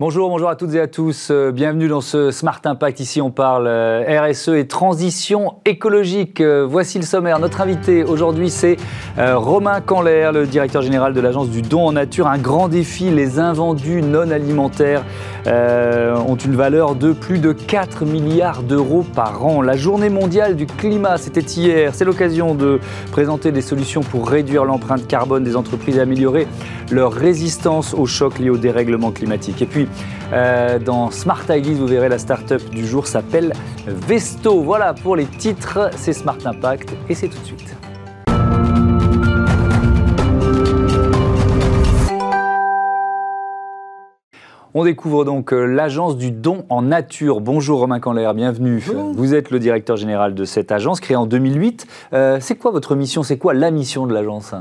Bonjour, bonjour à toutes et à tous. Euh, bienvenue dans ce Smart Impact. Ici, on parle euh, RSE et transition écologique. Euh, voici le sommaire. Notre invité aujourd'hui, c'est Romain Canler, le directeur général de l'agence du don en nature. Un grand défi, les invendus non alimentaires ont une valeur de plus de 4 milliards d'euros par an. La journée mondiale du climat, c'était hier. C'est l'occasion de présenter des solutions pour réduire l'empreinte carbone des entreprises et améliorer leur résistance aux chocs liés au dérèglement climatique. Euh, dans Smart Ideas, vous verrez la start-up du jour s'appelle Vesto. Voilà pour les titres, c'est Smart Impact et c'est tout de suite. On découvre donc euh, l'agence du don en nature. Bonjour Romain Canler, bienvenue. Vous êtes le directeur général de cette agence créée en 2008. Euh, c'est quoi votre mission? C'est quoi la mission de l'agence?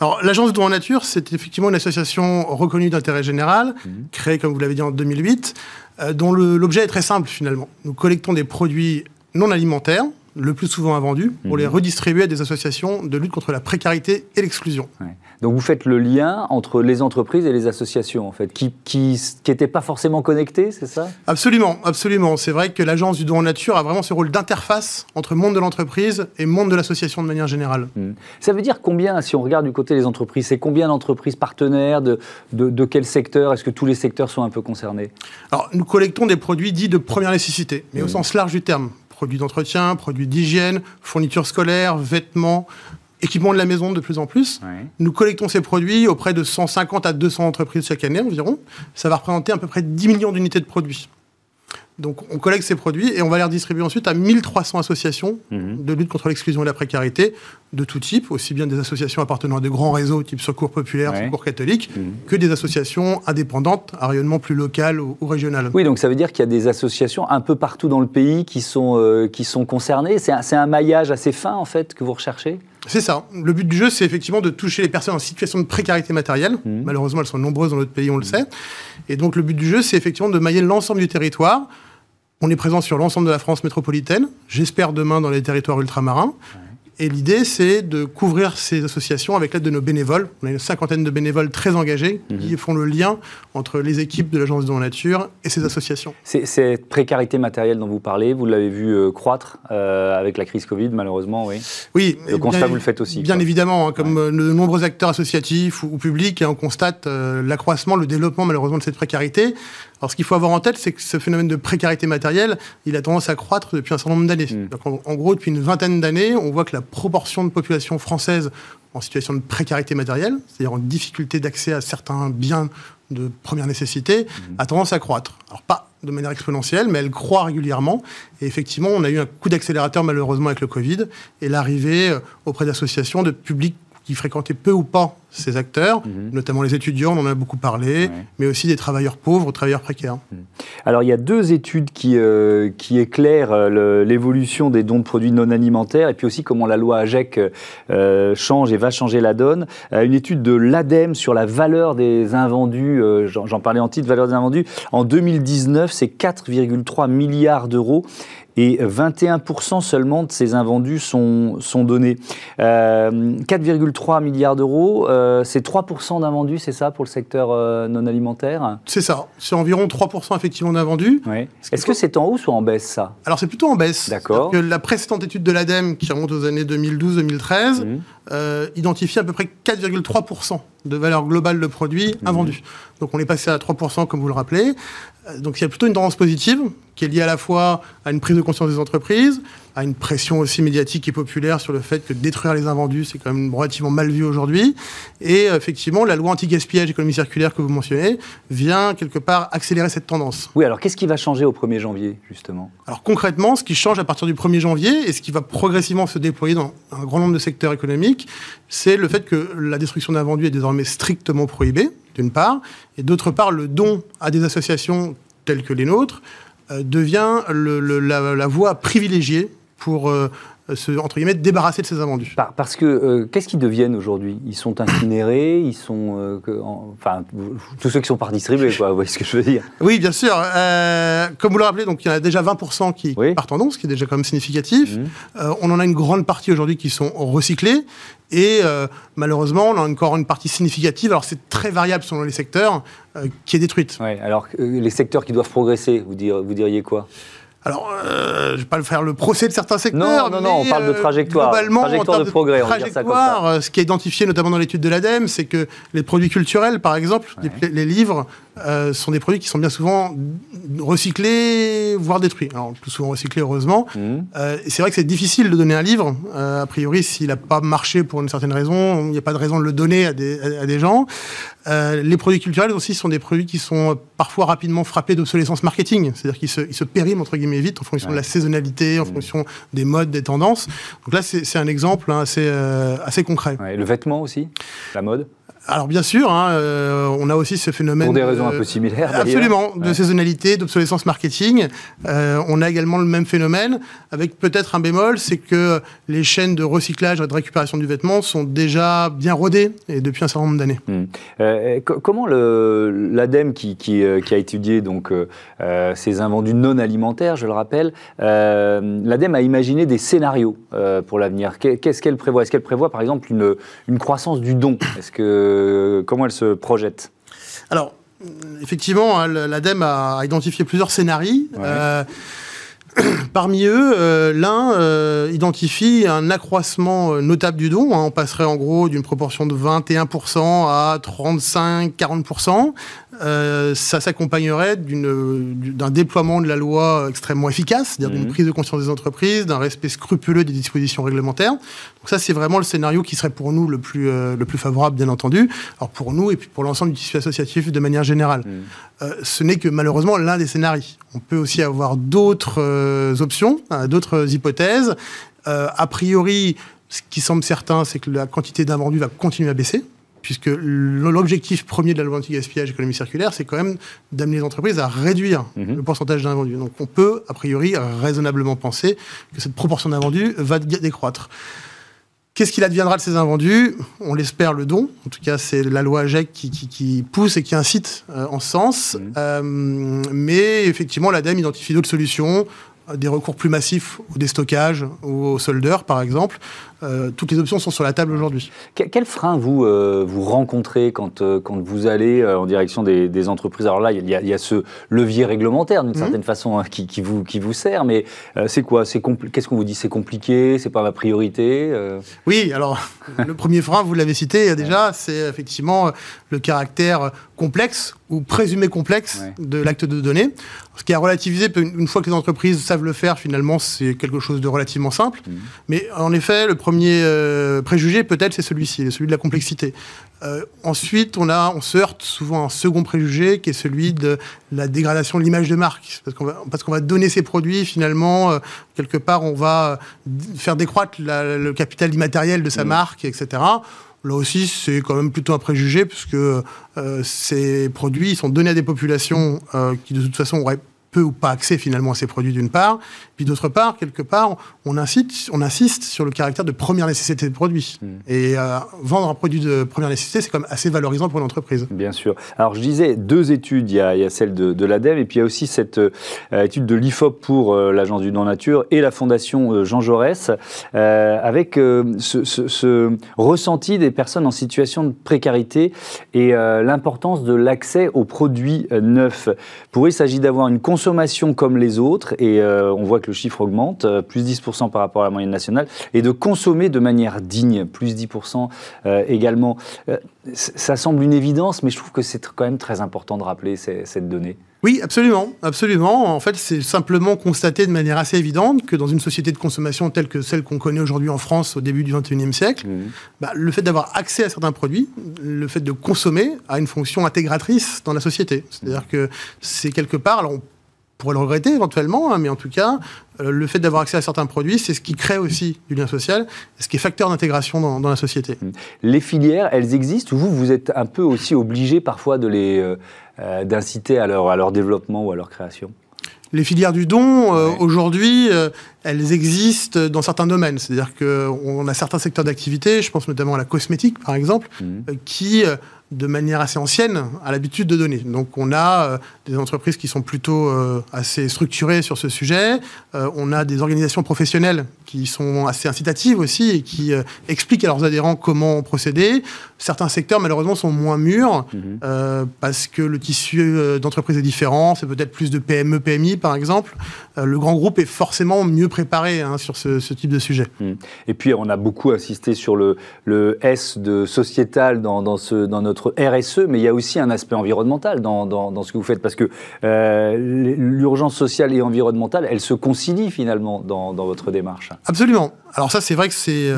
Alors, l'Agence de en nature, c'est effectivement une association reconnue d'intérêt général, mhm. créée, comme vous l'avez dit, en 2008, euh, dont l'objet est très simple finalement. Nous collectons des produits non alimentaires, le plus souvent invendus, pour les mhm. redistribuer à des associations de lutte contre la précarité et l'exclusion. Donc vous faites le lien entre les entreprises et les associations, en fait, qui n'étaient pas forcément connectées, c'est ça? Absolument, absolument. C'est vrai que l'agence du don en nature a vraiment ce rôle d'interface entre monde de l'entreprise et monde de l'association de manière générale. Hmm. Ça veut dire combien, si on regarde du côté des entreprises, c'est combien d'entreprises partenaires, de, de, quel secteur? Est-ce que tous les secteurs sont un peu concernés? Alors, nous collectons des produits dits de première nécessité, mais au hmm. sens large du terme produits d'entretien, produits d'hygiène, fournitures scolaires, vêtements, équipements de la maison de plus en plus. Nous collectons ces produits auprès de 150 à 200 entreprises chaque année environ. Ça va représenter à peu près 10 millions d'unités de produits. Donc on collecte ces produits et on va les redistribuer ensuite à 1300 associations mhm. de lutte contre l'exclusion et la précarité de tout type, aussi bien des associations appartenant à de grands réseaux type Secours Populaire, Secours Catholique, mhm. que des associations indépendantes à rayonnement plus local ou, régional. Oui, donc ça veut dire qu'il y a des associations un peu partout dans le pays qui sont, euh, qui sont concernées. C'est un, un maillage assez fin en fait que vous recherchez? C'est ça. Le but du jeu, c'est effectivement de toucher les personnes en situation de précarité matérielle. Mhm. Malheureusement, elles sont nombreuses dans notre pays, on le sait. Et donc, le but du jeu, c'est effectivement de mailler l'ensemble du territoire on est présent sur l'ensemble de la France métropolitaine, j'espère demain dans les territoires ultramarins. Et l'idée, c'est de couvrir ces associations avec l'aide de nos bénévoles. On a une cinquantaine de bénévoles très engagés qui mhm. font le lien entre les équipes de l'Agence de la Nature et ces associations. Cette précarité matérielle dont vous parlez, vous l'avez vu euh, croître euh, avec la crise Covid, malheureusement, oui. Oui. Le constat, vous le faites aussi. Bien évidemment, hein, comme euh, de nombreux acteurs associatifs ou, publics, on constate l'accroissement, le développement, malheureusement, de cette précarité. Alors, ce qu'il faut avoir en tête, c'est que ce phénomène de précarité matérielle, il a tendance à croître depuis un certain nombre d'années. Mm. En, gros, depuis une vingtaine d'années, on voit que la proportion de population française en situation de précarité matérielle, c'est-à-dire en difficulté d'accès à certains biens de première nécessité, mm. a tendance à croître. Alors, pas de manière exponentielle, mais elle croît régulièrement. Et effectivement, on a eu un coup d'accélérateur malheureusement avec le Covid et l'arrivée euh, auprès d'associations de publics qui fréquentaient peu ou pas ces acteurs, mhm. notamment les étudiants, on en a beaucoup parlé, mais aussi des travailleurs pauvres, travailleurs précaires. Mhm. Alors il y a deux études qui, euh, qui éclairent euh, l'évolution des dons de produits non alimentaires et puis aussi comment la loi AGEC euh, change et va changer la donne. une étude de l'ADEME sur la valeur des invendus, j'en parlais en titre, valeur des invendus, en 2019 c'est 4,3 milliards d'euros et 21% seulement de ces invendus sont, sont donnés. 4,3 milliards d'euros, euh, c'est 3% d'invendus, c'est ça, pour le secteur euh, non alimentaire C'est ça. C'est environ 3% effectivement d'invendus. Est-ce que c'est en hausse ou en baisse, ça? Alors, c'est plutôt en baisse. D'accord. que la précédente étude de l'ADEME, qui remonte aux années 2012-2013, mmh. euh, identifie à peu près 4,3% de valeur globale de produits mmh. invendus. Donc, on est passé à 3%, comme vous le rappelez. Donc, il y a plutôt une tendance positive qui est liée à la fois à une prise de conscience des entreprises, à une pression aussi médiatique et populaire sur le fait que détruire les invendus, c'est quand même relativement mal vu aujourd'hui. Et euh, effectivement, la loi anti-gaspillage économie circulaire que vous mentionnez vient quelque part accélérer cette tendance. Oui, alors qu'est-ce qui va changer au 1er janvier, justement? Alors concrètement, ce qui change à partir du 1er janvier et ce qui va progressivement se déployer dans un grand nombre de secteurs économiques, c'est le fait que la destruction d'invendus est désormais strictement prohibée, d'une part, et d'autre part, le don à des associations telles que les nôtres euh, devient la, la voie privilégiée pour euh, se, entre guillemets, débarrasser de ces invendus. parce que qu'est-ce qu'ils deviennent aujourd'hui? Ils sont incinérés, ils sont, enfin, tous ceux qui sont par distribués, quoi. Vous voyez ce que je veux dire Oui, bien sûr. comme vous le rappelez, donc il y en a déjà 20% qui partent en don, ce qui est déjà quand même significatif. Mmh. on en a une grande partie aujourd'hui qui sont recyclés. Et euh, malheureusement, on a encore une partie significative, alors c'est très variable selon les secteurs, euh, qui est détruite. Ouais, alors euh, les secteurs qui doivent progresser, vous, vous diriez quoi? Alors, je ne vais pas faire le procès de certains secteurs. Non, non, non, on parle de trajectoire. Globalement, trajectoire de, progrès, on dire ça comme ça. Ce qui est identifié notamment dans l'étude de l'ADEME, c'est que les produits culturels, par exemple, les, livres, sont des produits qui sont bien souvent recyclés, voire détruits. Alors, plus souvent recyclés, heureusement. Mmh. c'est vrai que c'est difficile de donner un livre. a priori, s'il n'a pas marché pour une certaine raison, il n'y a pas de raison de le donner à des, à des gens. Euh, les produits culturels aussi sont des produits qui sont parfois rapidement frappés d'obsolescence marketing, c'est-à-dire qu'ils se, ils se, périment entre guillemets vite en fonction de la saisonnalité, en mmh. fonction des modes, des tendances. Donc là, c'est un exemple hein, assez, euh, assez concret. le vêtement aussi, la mode? Alors bien sûr, hein, euh, on a aussi ce phénomène. Pour des raisons un peu similaires. Absolument, de saisonnalité, d'obsolescence marketing. Euh, on a également le même phénomène, avec peut-être un bémol, c'est que les chaînes de recyclage et de récupération du vêtement sont déjà bien rodées et depuis un certain nombre d'années. Hmm. Euh, comment l'ADEME qui, qui, qui, a étudié donc ces invendus non alimentaires, je le rappelle, l'ADEME a imaginé des scénarios pour l'avenir. Qu'est-ce qu'elle prévoit? Est-ce qu'elle prévoit par exemple une, une croissance du don? Est-ce que comment elle se projette Alors, effectivement, hein, l'ADEME a identifié plusieurs scénarios. Euh, parmi eux, euh, l'un euh, identifie un accroissement notable du don. Hein. on passerait en gros d'une proportion de 21% à 35-40%. Euh, ça s'accompagnerait d'un déploiement de la loi extrêmement efficace, c'est-à-dire d'une mhm. prise de conscience des entreprises, d'un respect scrupuleux des dispositions réglementaires. Donc ça, c'est vraiment le scénario qui serait pour nous le plus, euh, le plus favorable, bien entendu. Alors pour nous et puis pour l'ensemble du tissu associatif de manière générale. Mhm. Euh, ce n'est que malheureusement l'un des scénarios. On peut aussi avoir d'autres options, hein, d'autres hypothèses. a priori, ce qui semble certain, c'est que la quantité d'invendus va continuer à baisser puisque l'objectif premier de la loi anti-gaspillage économie circulaire, c'est quand même d'amener les entreprises à réduire mhm. le pourcentage d'invendus. Donc on peut, a priori, raisonnablement penser que cette proportion d'invendus va décroître. Qu'est-ce qu'il adviendra de ces invendus? On l'espère le don. En tout cas, c'est la loi AGEC qui, pousse et qui incite euh, en ce sens. Mhm. Euh, mais effectivement, l'ADEME identifie d'autres solutions, des recours plus massifs au déstockage ou au soldeur, par exemple, euh, toutes les options sont sur la table aujourd'hui. Quel frein vous, euh, vous rencontrez quand, euh, quand vous allez en direction des, entreprises? Alors là, il y, a, il y a ce levier réglementaire d'une mhm. certaine façon hein, qui, qui, vous, qui vous sert, mais c'est quoi? Qu'est-ce qu'on vous dit? C'est compliqué? C'est pas ma priorité Oui, alors le premier frein, vous l'avez cité déjà, c'est effectivement le caractère complexe ou présumé complexe de l'acte de données. Ce qui a relativisé, une fois que les entreprises savent le faire, finalement, c'est quelque chose de relativement simple. Mhm. Mais en effet, le premier euh, préjugé, peut-être, c'est celui-ci, celui de la complexité. Euh, ensuite, on, a, on se heurte souvent à un second préjugé, qui est celui de la dégradation de l'image de marque. Parce qu'on va, parce qu'on va donner ces produits, finalement, euh, quelque part, on va faire décroître le capital immatériel de sa mmh. marque, etc. Là aussi, c'est quand même plutôt un préjugé, puisque ces produits sont donnés à des populations qui, de toute façon, auraient peu ou pas accès finalement à ces produits d'une part, puis d'autre part, quelque part, on, incite, on insiste sur le caractère de première nécessité de produit. Hmm. Et euh, vendre un produit de première nécessité, c'est quand même assez valorisant pour une entreprise. Bien sûr. Alors je disais deux études, il y a, celle de, l'ADEME et puis il y a aussi cette euh, étude de l'IFOP pour euh, l'Agence du Don Nature et la Fondation Jean Jaurès, avec ce, ce, ressenti des personnes en situation de précarité et l'importance de l'accès aux produits neufs. Pour eux, il s'agit d'avoir une consommation comme les autres, et on voit que le chiffre augmente, euh, plus 10% par rapport à la moyenne nationale, et de consommer de manière digne, plus 10% euh, également. ça semble une évidence, mais je trouve que c'est quand même très important de rappeler cette donnée. Oui, absolument, absolument. En fait, c'est simplement constater de manière assez évidente que dans une société de consommation telle que celle qu'on connaît aujourd'hui en France au début du XXIe siècle, mmh. bah, le fait d'avoir accès à certains produits, le fait de consommer, a une fonction intégratrice dans la société. C'est-à-dire que c'est quelque part, alors on pourrait le regretter éventuellement, hein, mais en tout cas, euh, le fait d'avoir accès à certains produits, c'est ce qui crée aussi du lien social, ce qui est facteur d'intégration dans, la société. Mmh. Les filières, elles existent ou vous, vous êtes un peu aussi obligé parfois de les euh, euh, d'inciter à leur, à leur développement ou à leur création? Les filières du don, aujourd'hui, elles existent dans certains domaines. C'est-à-dire qu'on a certains secteurs d'activité, je pense notamment à la cosmétique, par exemple, mmh. qui de manière assez ancienne, a l'habitude de donner. Donc on a euh, des entreprises qui sont plutôt euh, assez structurées sur ce sujet, euh, on a des organisations professionnelles qui sont assez incitatives aussi et qui expliquent à leurs adhérents comment procéder. Certains secteurs malheureusement sont moins mûrs mhm. parce que le tissu d'entreprise est différent, c'est peut-être plus de PME, PMI par exemple. le grand groupe est forcément mieux préparé hein, sur ce, type de sujet. Mhm. Et puis on a beaucoup insisté sur le, le S de sociétal dans, dans, ce, dans notre RSE, mais il y a aussi un aspect environnemental dans, ce que vous faites, parce que euh, l'urgence sociale et environnementale, elle se concilie finalement dans, votre démarche. Absolument. Alors ça, c'est vrai que c'est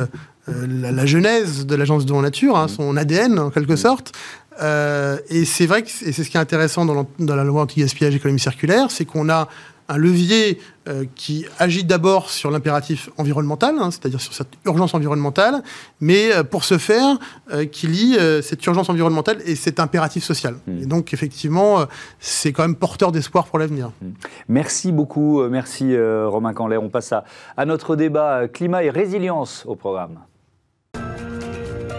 euh, la, genèse de l'agence de la nature, hein, son ADN en quelque sorte. Euh, et c'est vrai que c'est ce qui est intéressant dans, dans la loi anti-gaspillage économie circulaire, c'est qu'on a un levier euh, qui agit d'abord sur l'impératif environnemental, hein, c'est-à-dire sur cette urgence environnementale, mais euh, pour ce faire, euh, qui lie cette urgence environnementale et cet impératif social. Hmm. Et donc, effectivement, c'est quand même porteur d'espoir pour l'avenir. Merci beaucoup, merci Romain Canler. On passe à, à notre débat climat et résilience au programme.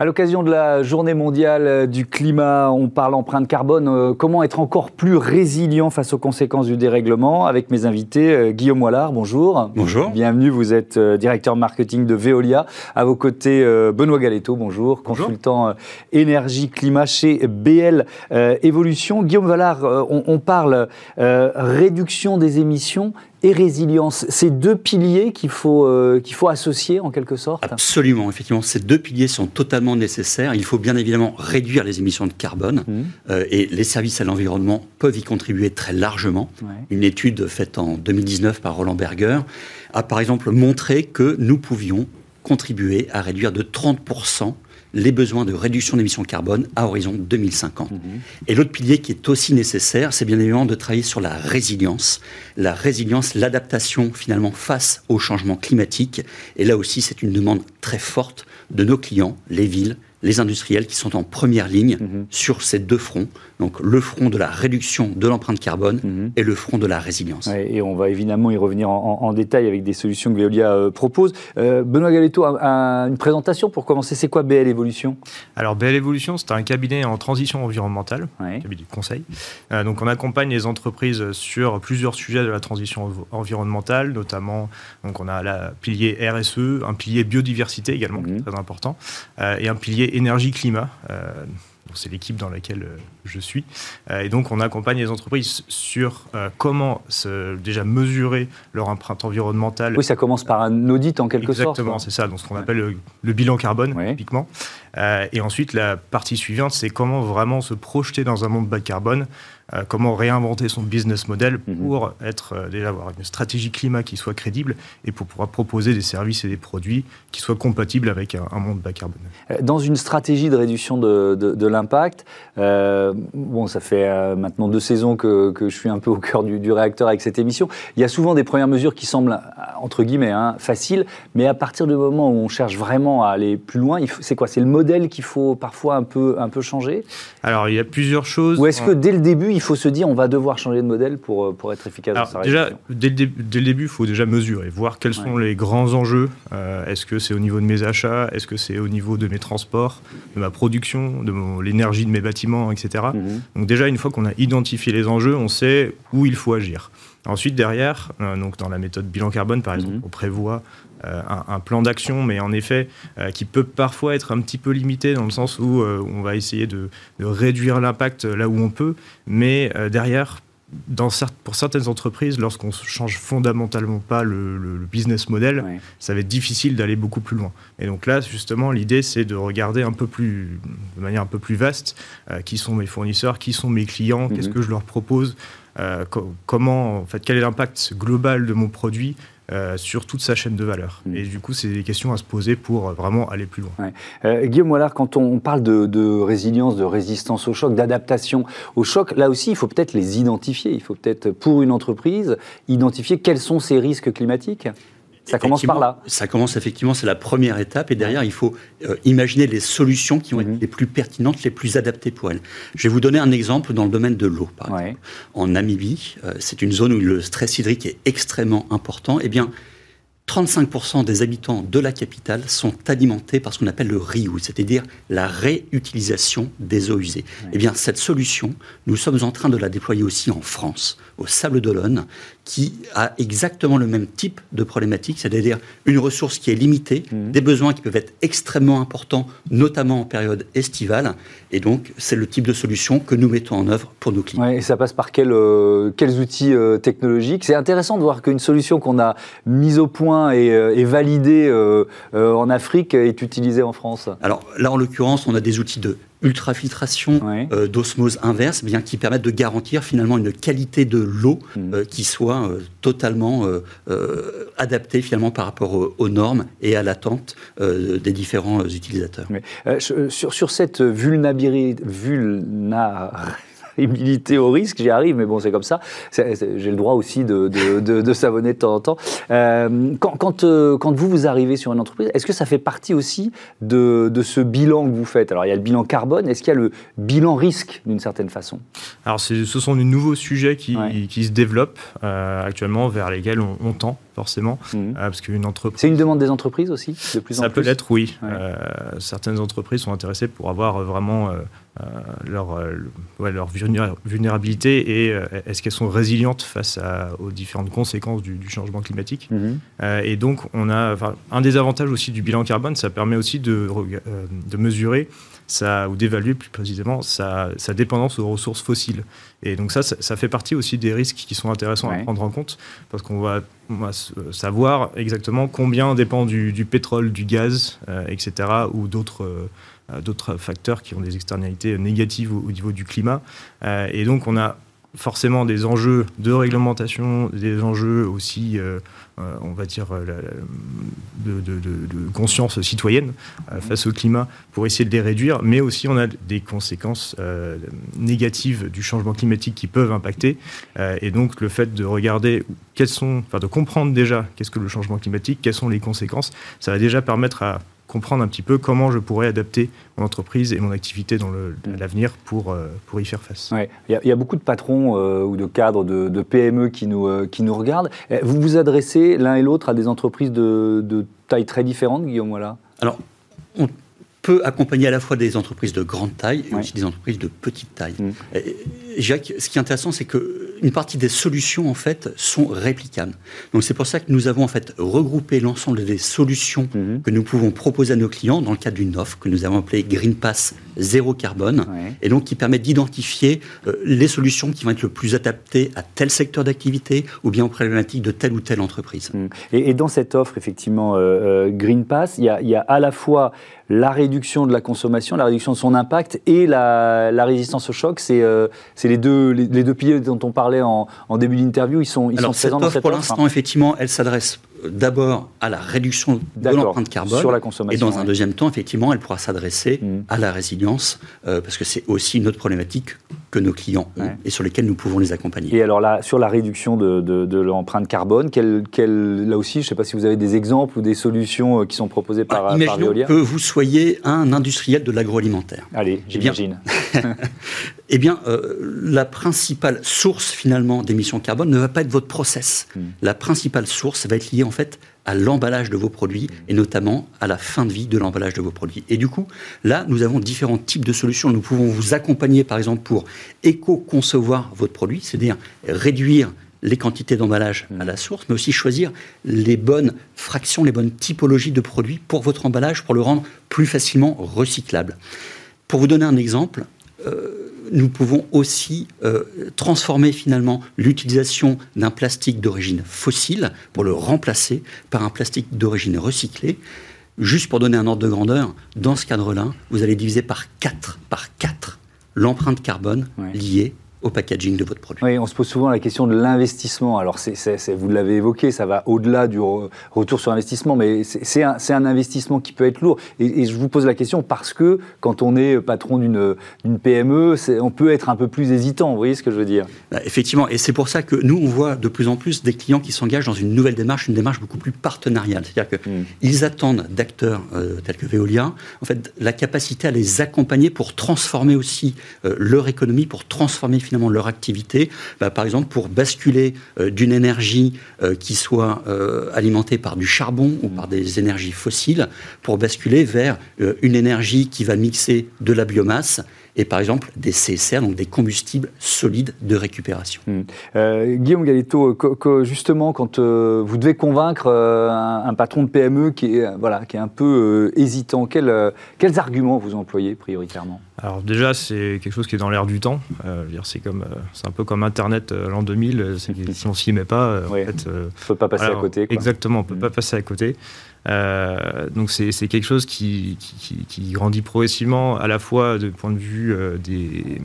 À l'occasion de la journée mondiale euh, du climat, on parle empreinte carbone. Euh, comment être encore plus résilient face aux conséquences du dérèglement Avec mes invités, euh, Guillaume Mollard, bonjour. Bonjour. Bienvenue, vous êtes directeur marketing de Veolia. À vos côtés, Benoît Galetto, bonjour. Consultant énergie-climat chez BL Évolution. Guillaume Mollard, on, on, parle réduction des émissions et résilience. C'est deux piliers qu'il faut, euh, qu'il faut associer en quelque sorte Absolument, effectivement. Ces deux piliers sont totalement nécessaires. Il faut bien évidemment réduire les émissions de carbone mmh. euh, et les services à l'environnement peuvent y contribuer très largement. Une étude faite en 2019 par Roland Berger a par exemple montré que nous pouvions contribuer à réduire de 30% les besoins de réduction d'émissions de carbone à horizon 2050. Mhm. Et l'autre pilier qui est aussi nécessaire, c'est bien évidemment de travailler sur la résilience. La résilience, l'adaptation finalement face au changement climatique. Et là aussi, c'est une demande très forte de nos clients, les villes, les industriels qui sont en première ligne mhm. sur ces deux fronts. Donc le front de la réduction de l'empreinte carbone mhm. et le front de la résilience. et on va évidemment y revenir en, détail avec des solutions que Veolia euh, propose. Euh, Benoît Galetto, une présentation pour commencer. C'est quoi BL Evolution? Alors BL Evolution, c'est un cabinet en transition environnementale, un cabinet de conseil. Euh, donc on accompagne les entreprises sur plusieurs sujets de la transition environnementale, notamment donc on a la pilier RSE, un pilier biodiversité également, mhm. très important, et un pilier énergie-climat c'est l'équipe dans laquelle euh, je suis. Euh, et donc, on accompagne les entreprises sur euh, comment déjà mesurer leur empreinte environnementale. Oui, ça commence par un audit en quelque sorte. Exactement, c'est ça, donc ce qu'on appelle le, bilan carbone, typiquement. et ensuite, la partie suivante, c'est comment vraiment se projeter dans un monde bas carbone euh, comment réinventer son business model mhm. pour être euh, déjà avoir une stratégie climat qui soit crédible et pour pouvoir proposer des services et des produits qui soient compatibles avec un, monde bas carbone. Euh, dans une stratégie de réduction de, de, l'impact, bon, ça fait maintenant deux saisons que, que, je suis un peu au cœur du, du, réacteur avec cette émission. Il y a souvent des premières mesures qui semblent entre guillemets hein, faciles, mais à partir du moment où on cherche vraiment à aller plus loin, c'est quoi? C'est le modèle qu'il faut parfois un peu un peu changer? Alors il y a plusieurs choses. Ou est-ce que dès le début il faut se dire on va devoir changer de modèle pour, euh, pour être efficace dans sa Déjà, dès le, début, il faut déjà mesurer, voir quels sont les grands enjeux. Euh, est-ce que c'est au niveau de mes achats? Est-ce que c'est au niveau de mes transports, de ma production, de l'énergie de mes bâtiments, etc. Mhm. Donc déjà, une fois qu'on a identifié les enjeux, on sait où il faut agir. Ensuite, derrière, euh, donc dans la méthode bilan carbone, par exemple, mhm. on prévoit euh, un, plan d'action, mais en effet, euh, qui peut parfois être un petit peu limité dans le sens où on va essayer de, réduire l'impact là où on peut, mais derrière, dans pour certaines entreprises, lorsqu'on ne change fondamentalement pas le, business model, ça va être difficile d'aller beaucoup plus loin. Et donc là, justement, l'idée, c'est de regarder un peu plus, de manière un peu plus vaste, qui sont mes fournisseurs, qui sont mes clients, qu'est-ce mhm. que je leur propose, euh, comment, en fait, quel est l'impact global de mon produit euh, sur toute sa chaîne de valeur. Mm. Et du coup, c'est des questions à se poser pour vraiment aller plus loin. Euh, Guillaume Mollard, quand on parle de, résilience, de résistance au choc, d'adaptation au choc, là aussi, il faut peut-être les identifier. Il faut peut-être, pour une entreprise, identifier quels sont ces risques climatiques Ça commence par là. Ça commence effectivement, c'est la première étape. Et derrière, il faut euh, imaginer les solutions qui vont être mhm. les plus pertinentes, les plus adaptées pour elles. Je vais vous donner un exemple dans le domaine de l'eau, par exemple. En Namibie, euh, c'est une zone où le stress hydrique est extrêmement important. Eh bien, 35% des habitants de la capitale sont alimentés par ce qu'on appelle le reuse, c'est-à-dire la réutilisation des eaux usées. Eh bien, cette solution, nous sommes en train de la déployer aussi en France, au Sable d'Olonne, qui a exactement le même type de problématique, c'est-à-dire une ressource qui est limitée, mmh. des besoins qui peuvent être extrêmement importants, notamment en période estivale. Et donc, c'est le type de solution que nous mettons en œuvre pour nos clients. et ça passe par euh, quels outils euh, technologiques? C'est intéressant de voir qu'une solution qu'on a mise au point et, euh, validée en Afrique est utilisée en France. Alors là, en l'occurrence, on a des outils de ultrafiltration euh, d'osmose inverse, bien qui permettent de garantir finalement une qualité de l'eau mm. euh, qui soit euh, totalement adaptée finalement par rapport aux, normes et à l'attente des différents utilisateurs. sur, sur, cette vulnérabilité, humilité au risque, j'y arrive, mais bon, c'est comme ça. J'ai le droit aussi de, de, savonner de temps en temps. Euh, quand, quand, euh, quand, vous, vous arrivez sur une entreprise, est-ce que ça fait partie aussi de, ce bilan que vous faites? Alors, il y a le bilan carbone, est-ce qu'il y a le bilan risque d'une certaine façon? Alors, ce sont de nouveaux sujets qui, qui se développent euh, actuellement, vers lesquels on, on tend forcément, mhm. parce qu'une entreprise. C'est une demande des entreprises aussi, de plus en Ça peut l'être, oui. certaines entreprises sont intéressées pour avoir vraiment euh, leur, euh, leur vulnérabilité et euh, est-ce qu'elles sont résilientes face aux différentes conséquences du, changement climatique. Mhm. et donc, on a un des avantages aussi du bilan carbone, ça permet aussi de, de mesurer ça, ou d'évaluer plus précisément sa, sa, dépendance aux ressources fossiles. Et donc ça, ça, fait partie aussi des risques qui sont intéressants à prendre en compte, parce qu'on va, savoir exactement combien dépend du, du pétrole, du gaz, etc., ou d'autres euh, d'autres facteurs qui ont des externalités négatives au, niveau du climat. Euh, et donc on a forcément des enjeux de réglementation, des enjeux aussi, euh, on va dire, de, conscience citoyenne face au climat pour essayer de les réduire, mais aussi on a des conséquences négatives du changement climatique qui peuvent impacter. et donc le fait de regarder quelles sont, enfin de comprendre déjà qu'est-ce que le changement climatique, quelles sont les conséquences, ça va déjà permettre à comprendre un petit peu comment je pourrais adapter mon entreprise et mon activité dans mm. l'avenir pour, euh, pour y faire face. Il y, a beaucoup de patrons euh, ou de cadres de, PME qui nous, euh, qui nous regardent. Eh, vous vous adressez l'un et l'autre à des entreprises de, de taille très différente, Guillaume voilà. Alors, on peut accompagner à la fois des entreprises de grande taille et aussi des entreprises de petite taille. Mm. Jacques, ce qui est intéressant, c'est qu'une partie des solutions, en fait, sont réplicables. Donc, c'est pour ça que nous avons, en fait, regroupé l'ensemble des solutions mm-hmm. que nous pouvons proposer à nos clients dans le cadre d'une offre que nous avons appelée Green Pass zéro carbone, et donc qui permet d'identifier euh, les solutions qui vont être le plus adaptées à tel secteur d'activité ou bien aux problématiques de telle ou telle entreprise. Mm. Et, dans cette offre, effectivement, euh, euh, Green Pass, il y, a, il y a à la fois la réduction de la consommation, la réduction de son impact et la, résistance au choc. C'est les, deux, les, deux piliers dont on en, début d'interview. Ils sont, ils sont présents dans cette Pour l'instant, effectivement, elle s'adresse d'abord à la réduction de l'empreinte carbone. Sur la consommation. Et dans un deuxième temps, effectivement, elle pourra s'adresser mm. à la résilience, euh, parce que c'est aussi une autre problématique que nos clients ont et sur lesquels nous pouvons les accompagner. Et alors là, sur la réduction de, de, l'empreinte carbone, quel, quel, là aussi, je ne sais pas si vous avez des exemples ou des solutions euh, qui sont proposées par, bah, imaginons que vous soyez un industriel de l'agroalimentaire. Allez, eh j'imagine. eh bien, euh, la principale source finalement d'émissions carbone ne va pas être votre process. Mm. La principale source va être liée en fait à l'emballage de vos produits et notamment à la fin de vie de l'emballage de vos produits. Et du coup, là, nous avons différents types de solutions. Nous pouvons vous accompagner, par exemple, pour éco-concevoir votre produit, c'est-à-dire réduire les quantités d'emballage à la source, mais aussi choisir les bonnes fractions, les bonnes typologies de produits pour votre emballage, pour le rendre plus facilement recyclable. Pour vous donner un exemple, euh, nous pouvons aussi euh, transformer finalement l'utilisation d'un plastique d'origine fossile pour le remplacer par un plastique d'origine recyclée. Juste pour donner un ordre de grandeur, dans ce cadre-là, vous allez diviser par 4, par 4 l'empreinte carbone liée au packaging de votre produit. Oui, on se pose souvent la question de l'investissement. Alors, vous l'avez évoqué, ça va au-delà du retour sur investissement, mais c'est un, un, investissement qui peut être lourd. Et, je vous pose la question parce que quand on est patron d'une PME, on peut être un peu plus hésitant. Vous voyez ce que je veux dire? Bah, Effectivement, et c'est pour ça que nous, on voit de plus en plus des clients qui s'engagent dans une nouvelle démarche, une démarche beaucoup plus partenariale. C'est-à-dire qu'ils hmm. attendent d'acteurs euh, tels que Veolia, en fait, la capacité à les accompagner pour transformer aussi euh, leur économie, pour transformer finalement leur activité, bah, par exemple pour basculer euh, d'une énergie euh, qui soit euh, alimentée par du charbon ou par des énergies fossiles, pour basculer vers une énergie qui va mixer de la biomasse et par exemple des CSR, donc des combustibles solides de récupération. Hmm. Euh, Guillaume Galito, justement, quand euh, vous devez convaincre euh, un, patron de PME qui est, voilà, qui est un peu hésitant, quels arguments vous employez prioritairement? Alors déjà, c'est quelque chose qui est dans l'air du temps. c'est comme, c'est un peu comme Internet l'an 2000. si on s'y met pas, en fait, on peut pas passer à côté. Exactement, on peut hmm. pas passer à côté. Euh, donc c'est quelque chose qui, grandit progressivement à la fois du point de vue euh, des,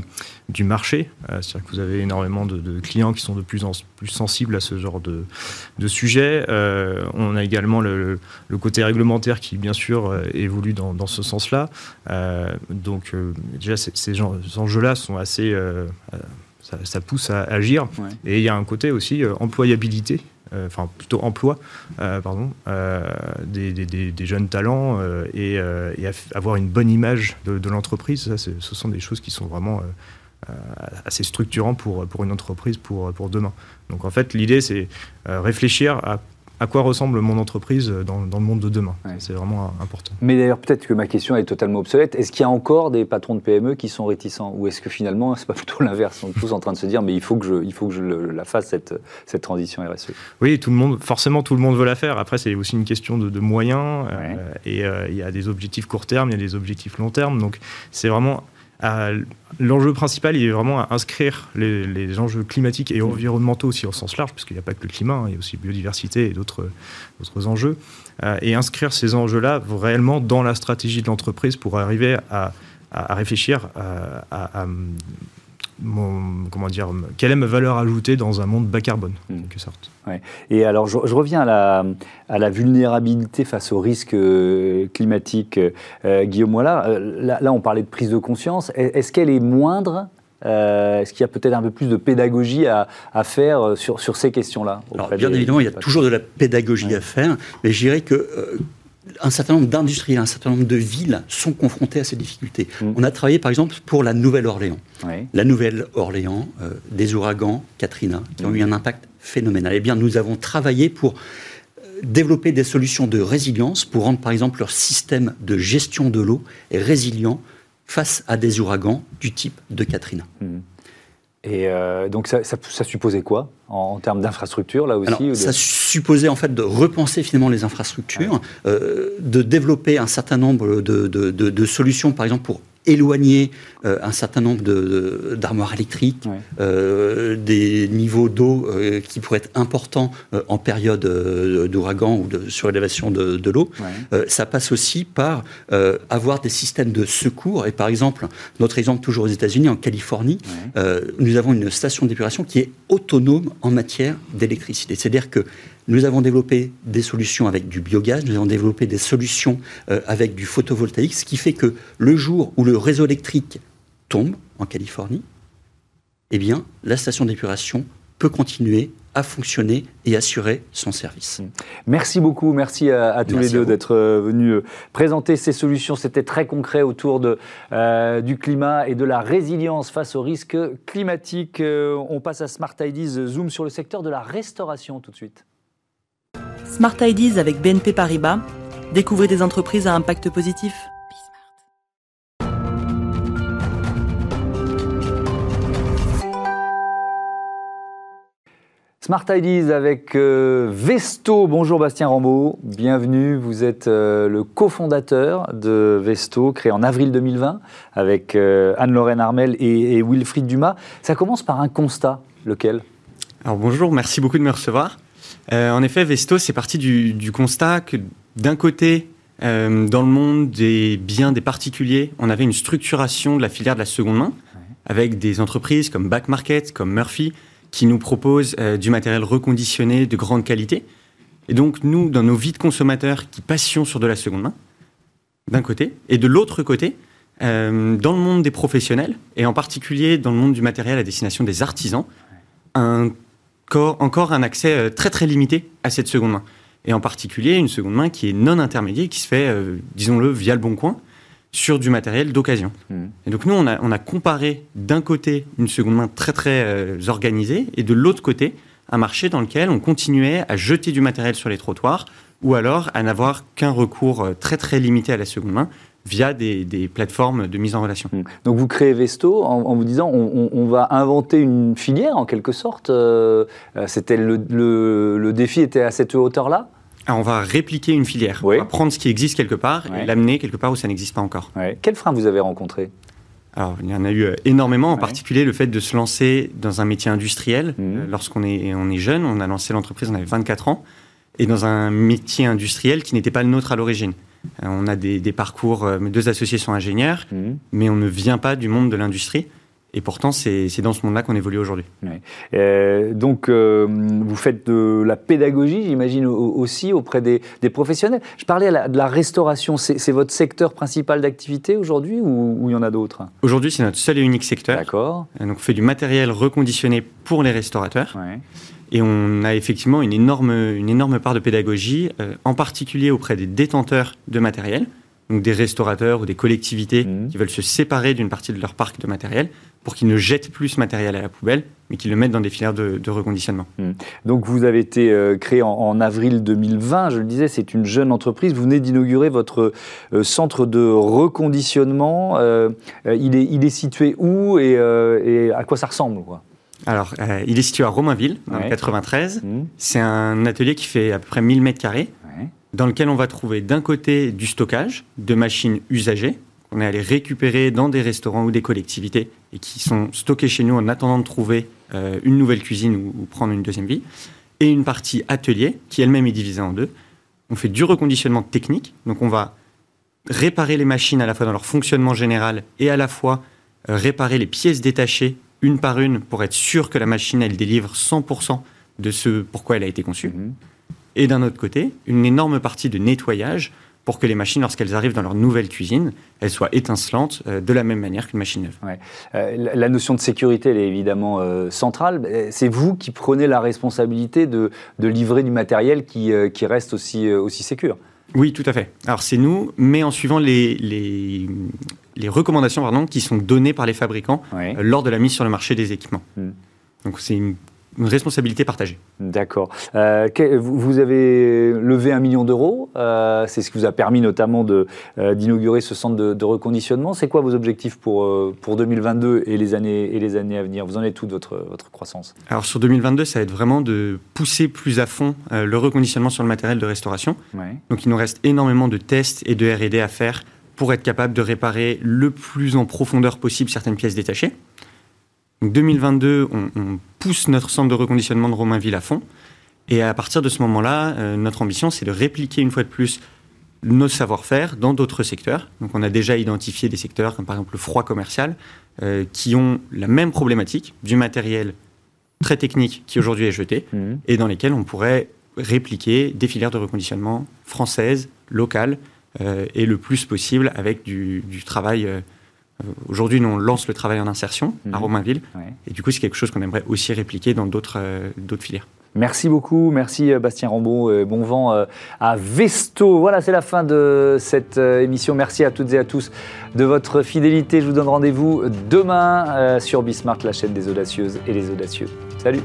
du marché, euh, c'est-à-dire que vous avez énormément de, clients qui sont de plus en plus sensibles à ce genre de, de sujet. on a également le, côté réglementaire qui bien sûr évolue dans, dans ce sens-là. donc déjà ces, enjeux-là sont assez... Ça, pousse à agir. Et il y a un côté aussi employabilité enfin plutôt emploi, euh, pardon, euh, des, jeunes talents et, avoir une bonne image de, l'entreprise. Ça, ce sont des choses qui sont vraiment assez structurantes pour, pour une entreprise pour, pour demain. Donc en fait, l'idée, c'est réfléchir à à quoi ressemble mon entreprise dans, le monde de demain. C'est vraiment important. Mais d'ailleurs, peut-être que ma question est totalement obsolète. Est-ce qu'il y a encore des patrons de PME qui sont réticents Ou est-ce que finalement, c'est pas plutôt l'inverse? On est tous en train de se dire, mais il faut que je, il faut que je la fasse, cette, cette transition RSE Oui, tout le monde, forcément, tout le monde veut la faire. Après, c'est aussi une question de, moyens. Euh, et euh, il y a des objectifs court terme, il y a des objectifs long terme. Donc, c'est vraiment L'enjeu principal, il est vraiment à inscrire les, enjeux climatiques et environnementaux aussi au sens large, parce qu'il n'y a pas que le climat, hein, il y a aussi biodiversité et d'autres enjeux, euh, et inscrire ces enjeux-là réellement dans la stratégie de l'entreprise pour arriver à, réfléchir à, comment dire, quelle est ma valeur ajoutée dans un monde bas carbone, en quelque sorte. Ouais. Et alors, je, reviens à la, à la, vulnérabilité face aux risques euh, climatiques. Euh, Guillaume Mollard, euh, là, on parlait de prise de conscience. Est-ce qu'elle est moindre Est-ce qu'il y a peut-être un peu plus de pédagogie à, à faire sur, sur ces questions-là Bien évidemment, il y a toujours de la pédagogie à faire, mais je dirais que un certain nombre d'industries, un certain nombre de villes sont confrontées à ces difficultés. Mm. On a travaillé par exemple pour la Nouvelle-Orléans. La Nouvelle-Orléans, euh, des ouragans Katrina, qui ont mm. eu un impact phénoménal. Eh bien, nous avons travaillé pour euh, développer des solutions de résilience pour rendre par exemple leur système de gestion de l'eau résilient face à des ouragans du type de Katrina. Mm. Et euh, donc ça, supposait quoi en, termes d'infrastructure là aussi Ça supposait en fait de repenser finalement les infrastructures, euh, de développer un certain nombre de, de, solutions, par exemple pour éloigner euh, un certain nombre d'armoires électriques, euh, des niveaux d'eau euh, qui pourraient être importants en période d'ouragan ou de surélévation de, de l'eau. ça passe aussi par avoir des systèmes de secours. Et par exemple, notre exemple toujours aux États-Unis, en Californie, nous avons une station d'épuration qui est autonome en matière d'électricité. C'est-à-dire que nous avons développé des solutions avec du biogaz, nous avons développé des solutions euh, avec du photovoltaïque, ce qui fait que le jour où le réseau électrique tombe en Californie, eh bien, la station d'épuration peut continuer à fonctionner et assurer son service. Merci beaucoup, merci à, tous les deux d'être euh, venus euh, présenter ces solutions. C'était très concret autour de, du climat et de la résilience face aux risques climatiques. on passe à Smart Ideas, zoom sur le secteur de la restauration tout de suite. Smart Ideas avec BNP Paribas. Découvrez des entreprises à impact positif. Smart Ideas avec euh, Vesto. Bonjour Bastien Rambaud, bienvenue. Vous êtes euh, le cofondateur de Vesto, créé en avril 2020 avec euh, Anne-Lorraine Armel et, et, Wilfried Dumas. Ça commence par un constat, lequel? Alors bonjour, merci beaucoup de me recevoir. Euh, en effet, Vesto, c'est parti du, constat que d'un côté, euh, dans le monde des biens des particuliers, on avait une structuration de la filière de la seconde main avec des entreprises comme Back Market, comme Murphy, qui nous proposent du matériel reconditionné de grande qualité. Et donc, nous, dans nos vies de consommateurs qui passions sur de la seconde main, d'un côté, et de l'autre côté, euh, dans le monde des professionnels, et en particulier dans le monde du matériel à destination des artisans, un encore un accès euh, très très limité à cette seconde main. Et en particulier une seconde main qui est non intermédiaire, qui se fait, euh, disons-le, via le bon coin, sur du matériel d'occasion. Mmh. Et donc nous, on a, on a comparé d'un côté une seconde main très très organisée, et de l'autre côté un marché dans lequel on continuait à jeter du matériel sur les trottoirs, ou alors à n'avoir qu'un recours très très limité à la seconde main, via des, plateformes de mise en relation. Hmm. Donc vous créez Vesto en, vous disant on, va inventer une filière en quelque sorte. Euh, euh, c'était le, défi était à cette hauteur-là? Ah, on va répliquer une filière. On va prendre ce qui existe quelque part et l'amener quelque part où ça n'existe pas encore. Quel frein vous avez rencontré? Alors, il y en a eu euh, énormément, en particulier le fait de se lancer dans un métier industriel. Hmm. Lorsqu'on est, on est jeune, on a lancé l'entreprise, on avait 24 ans, et dans un métier industriel qui n'était pas le nôtre à l'origine. Euh, on a des, parcours, euh, mes deux associés sont ingénieurs, mhm. mais on ne vient pas du monde de l'industrie. Et pourtant, c'est dans ce monde-là qu'on évolue aujourd'hui. Euh, donc, vous faites de la pédagogie, j'imagine, aussi auprès des, professionnels. Je parlais de la restauration. C'est votre secteur principal d'activité aujourd'hui ou, il y en a d'autres? Aujourd'hui, c'est notre seul et unique secteur. D'accord. Donc, on fait du matériel reconditionné pour les restaurateurs. Et on a effectivement une énorme, une énorme part de pédagogie, euh, en particulier auprès des détenteurs de matériel, donc des restaurateurs ou des collectivités mmh. qui veulent se séparer d'une partie de leur parc de matériel pour qu'ils ne jettent plus ce matériel à la poubelle, mais qu'ils le mettent dans des filières de, reconditionnement. Mmh. Donc vous avez été euh, créé en, avril 2020, je le disais, c'est une jeune entreprise. Vous venez d'inaugurer votre euh, centre de reconditionnement. il, est, il est situé où et, et à quoi ça ressemble quoi? Alors, euh, il est situé à Romainville, dans le 93. Mmh. C'est un atelier qui fait à peu près 1000 mètres carrés, dans lequel on va trouver d'un côté du stockage de machines usagées, qu'on est allé récupérer dans des restaurants ou des collectivités, et qui sont stockées chez nous en attendant de trouver euh, une nouvelle cuisine ou, prendre une deuxième vie, et une partie atelier, qui elle-même est divisée en deux. On fait du reconditionnement technique, donc on va réparer les machines à la fois dans leur fonctionnement général et à la fois euh, réparer les pièces détachées une par une pour être sûr que la machine, elle délivre 100% de ce pourquoi elle a été conçue. Mhm. Et d'un autre côté, une énorme partie de nettoyage pour que les machines, lorsqu'elles arrivent dans leur nouvelle cuisine, elles soient étincelantes euh, de la même manière qu'une machine neuve. Euh, la notion de sécurité, elle est évidemment euh, centrale. C'est vous qui prenez la responsabilité de, livrer du matériel qui, qui reste aussi, aussi sécur. Oui, tout à fait. Alors c'est nous, mais en suivant les, les recommandations pardon, qui sont données par les fabricants euh, lors de la mise sur le marché des équipements. Hmm. Donc c'est une, responsabilité partagée. D'accord. Euh, vous avez levé un million d'euros. Euh, c'est ce qui vous a permis notamment d'inaugurer ce centre de, reconditionnement. C'est quoi vos objectifs pour, pour 2022 et les, années, et les années à venir? Vous en êtes toute votre, votre croissance? Alors sur 2022, ça va être vraiment de pousser plus à fond le reconditionnement sur le matériel de restauration. Donc il nous reste énormément de tests et de R&D à faire pour être capable de réparer le plus en profondeur possible certaines pièces détachées. Donc 2022, on, pousse notre centre de reconditionnement de Romainville à fond. Et à partir de ce moment-là, euh, notre ambition, c'est de répliquer une fois de plus nos savoir-faire dans d'autres secteurs. Donc on a déjà identifié des secteurs comme par exemple le froid commercial, euh, qui ont la même problématique du matériel très technique qui aujourd'hui est jeté, mmh. et dans lesquels on pourrait répliquer des filières de reconditionnement françaises, locales, et le plus possible avec du, travail. Euh, aujourd'hui, nous, on lance le travail en insertion à mhm. Romainville. Et du coup, c'est quelque chose qu'on aimerait aussi répliquer dans d'autres euh, filières. Merci beaucoup, merci Bastien Rambaud, bon vent à Vesto. Voilà, c'est la fin de cette émission. Merci à toutes et à tous de votre fidélité. Je vous donne rendez-vous demain sur Bismart, la chaîne des audacieuses et les audacieux. Salut